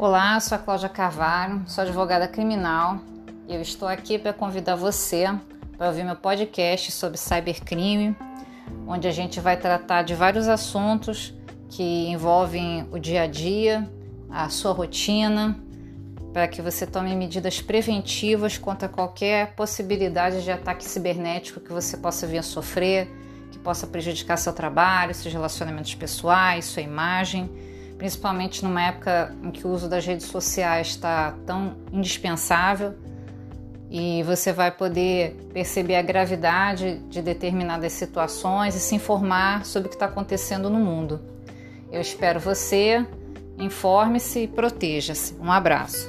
Olá, sou a Cláudia Carvalho, sou advogada criminal e eu estou aqui para convidar você para ouvir meu podcast sobre cybercrime, onde a gente vai tratar de vários assuntos que envolvem o dia a dia, a sua rotina, para que você tome medidas preventivas contra qualquer possibilidade de ataque cibernético que você possa vir a sofrer, que possa prejudicar seu trabalho, seus relacionamentos pessoais, sua imagem principalmente numa época em que o uso das redes sociais está tão indispensável e você vai poder perceber a gravidade de determinadas situações e se informar sobre o que está acontecendo no mundo. Eu espero você, informe-se e proteja-se. Um abraço.